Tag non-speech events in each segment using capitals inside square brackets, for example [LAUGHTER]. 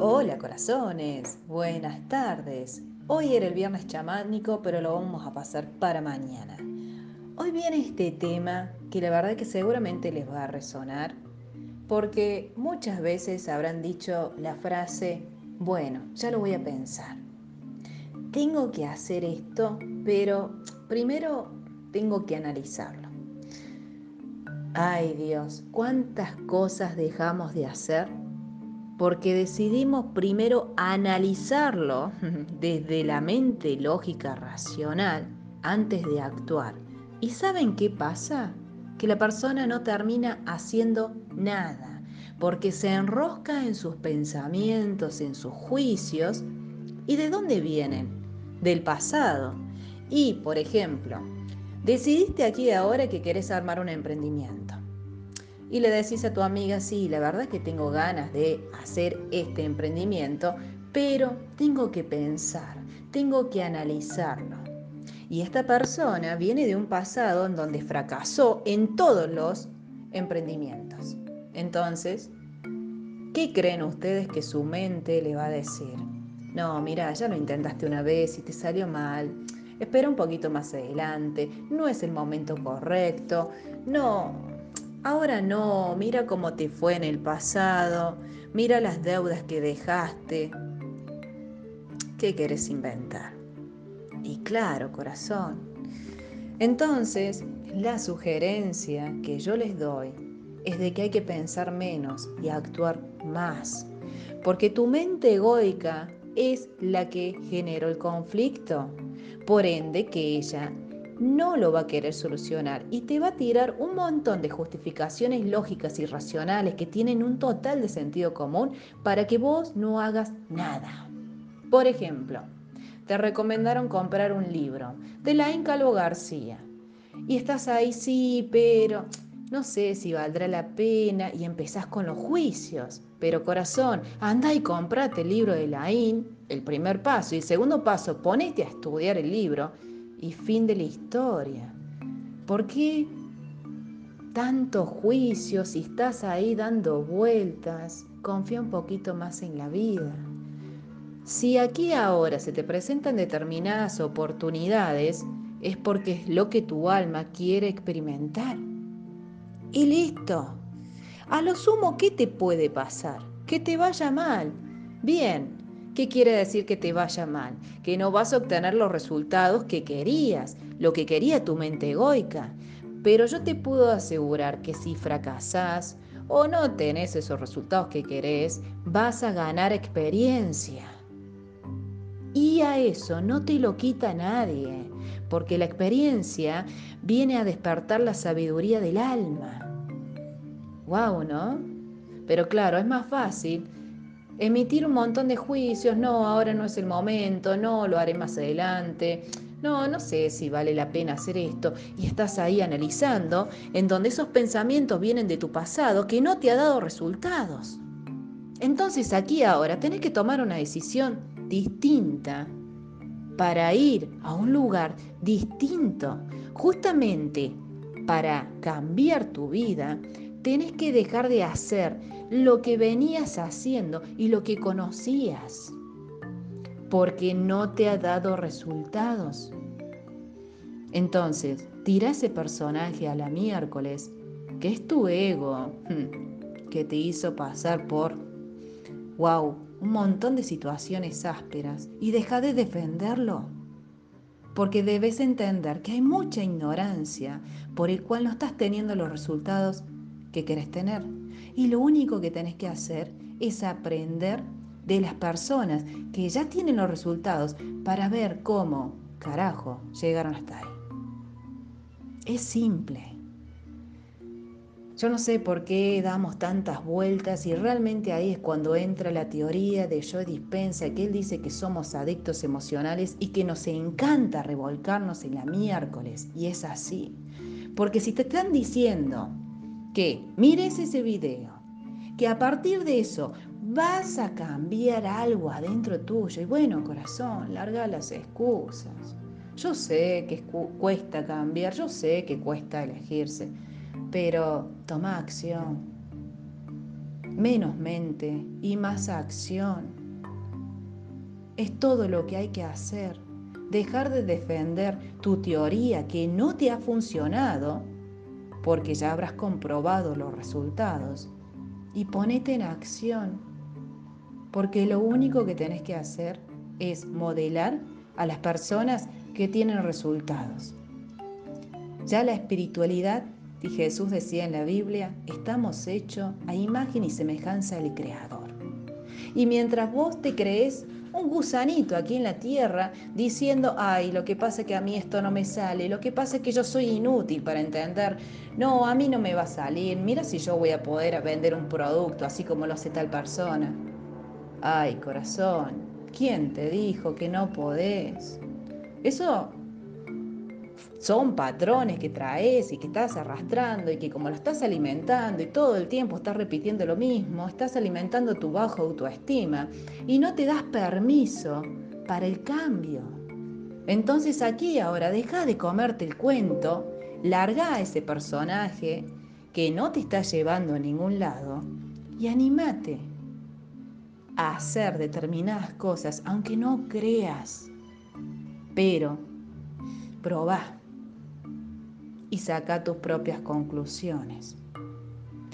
Hola corazones, buenas tardes. Hoy era el viernes chamánico, pero lo vamos a pasar para mañana. Hoy viene este tema que la verdad que seguramente les va a resonar, porque muchas veces habrán dicho la frase, bueno, ya lo voy a pensar. Tengo que hacer esto, pero primero tengo que analizarlo. Ay Dios, cuántas cosas dejamos de hacer porque decidimos primero analizarlo [LAUGHS] desde la mente lógica racional antes de actuar. ¿Y saben qué pasa? Que la persona no termina haciendo nada, porque se enrosca en sus pensamientos, en sus juicios. ¿Y de dónde vienen? Del pasado. Y, por ejemplo, decidiste aquí ahora que querés armar un emprendimiento y le decís a tu amiga, sí, la verdad es que tengo ganas de hacer este emprendimiento, pero tengo que pensar, tengo que analizarlo. Y esta persona viene de un pasado en donde fracasó en todos los emprendimientos. Entonces, ¿qué creen ustedes que su mente le va a decir? No, mira, ya lo intentaste una vez y te salió mal. Espera un poquito más adelante, no es el momento correcto. No, Ahora no, mira cómo te fue en el pasado, mira las deudas que dejaste. ¿Qué querés inventar? Y claro, corazón. Entonces, la sugerencia que yo les doy es de que hay que pensar menos y actuar más, porque tu mente egoica es la que generó el conflicto, por ende que ella no lo va a querer solucionar y te va a tirar un montón de justificaciones lógicas y racionales que tienen un total de sentido común para que vos no hagas nada. Por ejemplo, te recomendaron comprar un libro de Laín Calvo García y estás ahí, sí, pero no sé si valdrá la pena y empezás con los juicios. Pero corazón, anda y comprate el libro de Laín, el primer paso, y el segundo paso, ponete a estudiar el libro y fin de la historia. ¿Por qué tantos juicios si estás ahí dando vueltas? Confía un poquito más en la vida. Si aquí ahora se te presentan determinadas oportunidades, es porque es lo que tu alma quiere experimentar. Y listo. A lo sumo, ¿qué te puede pasar? Que te vaya mal. Bien, ¿Qué quiere decir que te vaya mal? Que no vas a obtener los resultados que querías, lo que quería tu mente egoica. Pero yo te puedo asegurar que si fracasás o no tenés esos resultados que querés, vas a ganar experiencia. Y a eso no te lo quita nadie, porque la experiencia viene a despertar la sabiduría del alma. Wow, ¿no? Pero claro, es más fácil emitir un montón de juicios, no, ahora no es el momento, no, lo haré más adelante, no, no sé si vale la pena hacer esto, y estás ahí analizando en donde esos pensamientos vienen de tu pasado que no te ha dado resultados. Entonces aquí ahora tenés que tomar una decisión distinta para ir a un lugar distinto, justamente para cambiar tu vida, tenés que dejar de hacer lo que venías haciendo y lo que conocías, porque no te ha dado resultados. Entonces, tira ese personaje a la miércoles, que es tu ego, [LAUGHS] que te hizo pasar por, wow, un montón de situaciones ásperas y deja de defenderlo. Porque debes entender que hay mucha ignorancia por el cual no estás teniendo los resultados que querés tener. Y lo único que tenés que hacer es aprender de las personas que ya tienen los resultados para ver cómo, carajo, llegaron hasta ahí. Es simple. Yo no sé por qué damos tantas vueltas y realmente ahí es cuando entra la teoría de Joe Dispensa, que él dice que somos adictos emocionales y que nos encanta revolcarnos en la miércoles. Y es así. Porque si te están diciendo que mires ese video, que a partir de eso vas a cambiar algo adentro tuyo. Y bueno, corazón, larga las excusas. Yo sé que cuesta cambiar, yo sé que cuesta elegirse, pero toma acción. menos mente y más acción. Es todo lo que hay que hacer. Dejar de defender tu teoría que no te ha funcionado, porque ya habrás comprobado los resultados, y ponete en acción, porque lo único que tenés que hacer es modelar a las personas que tienen resultados. Ya la espiritualidad, y Jesús decía en la Biblia, estamos hechos a imagen y semejanza del Creador. Y mientras vos te crees un gusanito aquí en la tierra diciendo, ay, lo que pasa es que a mí esto no me sale, lo que pasa es que yo soy inútil para entender, no, a mí no me va a salir, mira si yo voy a poder vender un producto así como lo hace tal persona. Ay, corazón, ¿quién te dijo que no podés? Eso son patrones que traes y que estás arrastrando y que como lo estás alimentando y todo el tiempo estás repitiendo lo mismo, estás alimentando tu bajo autoestima y no te das permiso para el cambio. Entonces aquí ahora deja de comerte el cuento, larga a ese personaje que no te está llevando a ningún lado y animate a hacer determinadas cosas aunque no creas. Pero probá y saca tus propias conclusiones.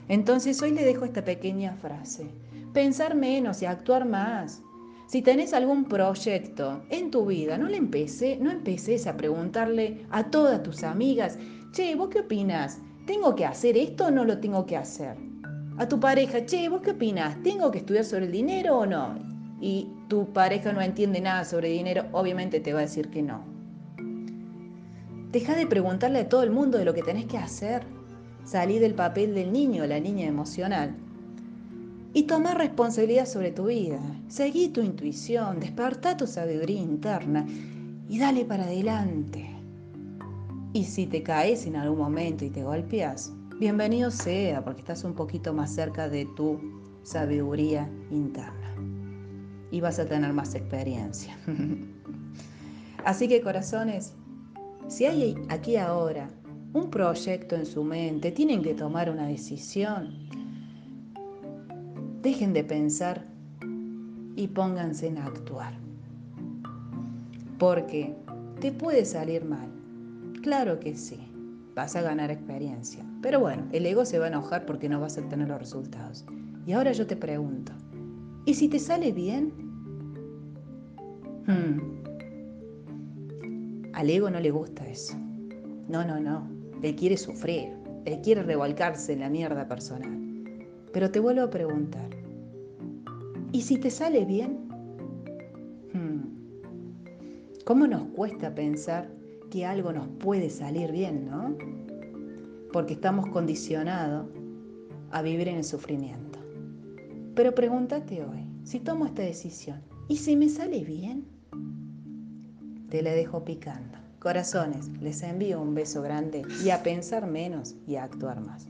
Entonces hoy le dejo esta pequeña frase. Pensar menos y actuar más. Si tenés algún proyecto en tu vida, no le empecé, no empeces a preguntarle a todas tus amigas, che, ¿vos qué opinas? ¿Tengo que hacer esto o no lo tengo que hacer? A tu pareja, che, ¿vos qué opinas? ¿Tengo que estudiar sobre el dinero o no? Y tu pareja no entiende nada sobre dinero, obviamente te va a decir que no. Deja de preguntarle a todo el mundo de lo que tenés que hacer. Salí del papel del niño la niña emocional. Y toma responsabilidad sobre tu vida. Seguí tu intuición, desperta tu sabiduría interna y dale para adelante. Y si te caes en algún momento y te golpeas, bienvenido sea, porque estás un poquito más cerca de tu sabiduría interna. Y vas a tener más experiencia. [LAUGHS] Así que corazones, si hay aquí ahora un proyecto en su mente, tienen que tomar una decisión. Dejen de pensar y pónganse en actuar. Porque te puede salir mal. Claro que sí. Vas a ganar experiencia. Pero bueno, el ego se va a enojar porque no vas a tener los resultados. Y ahora yo te pregunto, ¿y si te sale bien? Hmm. Al ego no le gusta eso. No, no, no. Él quiere sufrir. Él quiere revolcarse en la mierda personal. Pero te vuelvo a preguntar. ¿Y si te sale bien? Hmm. ¿Cómo nos cuesta pensar que algo nos puede salir bien, no? Porque estamos condicionados a vivir en el sufrimiento. Pero pregúntate hoy, si tomo esta decisión, ¿y si me sale bien? Te la dejo picando. Corazones, les envío un beso grande y a pensar menos y a actuar más.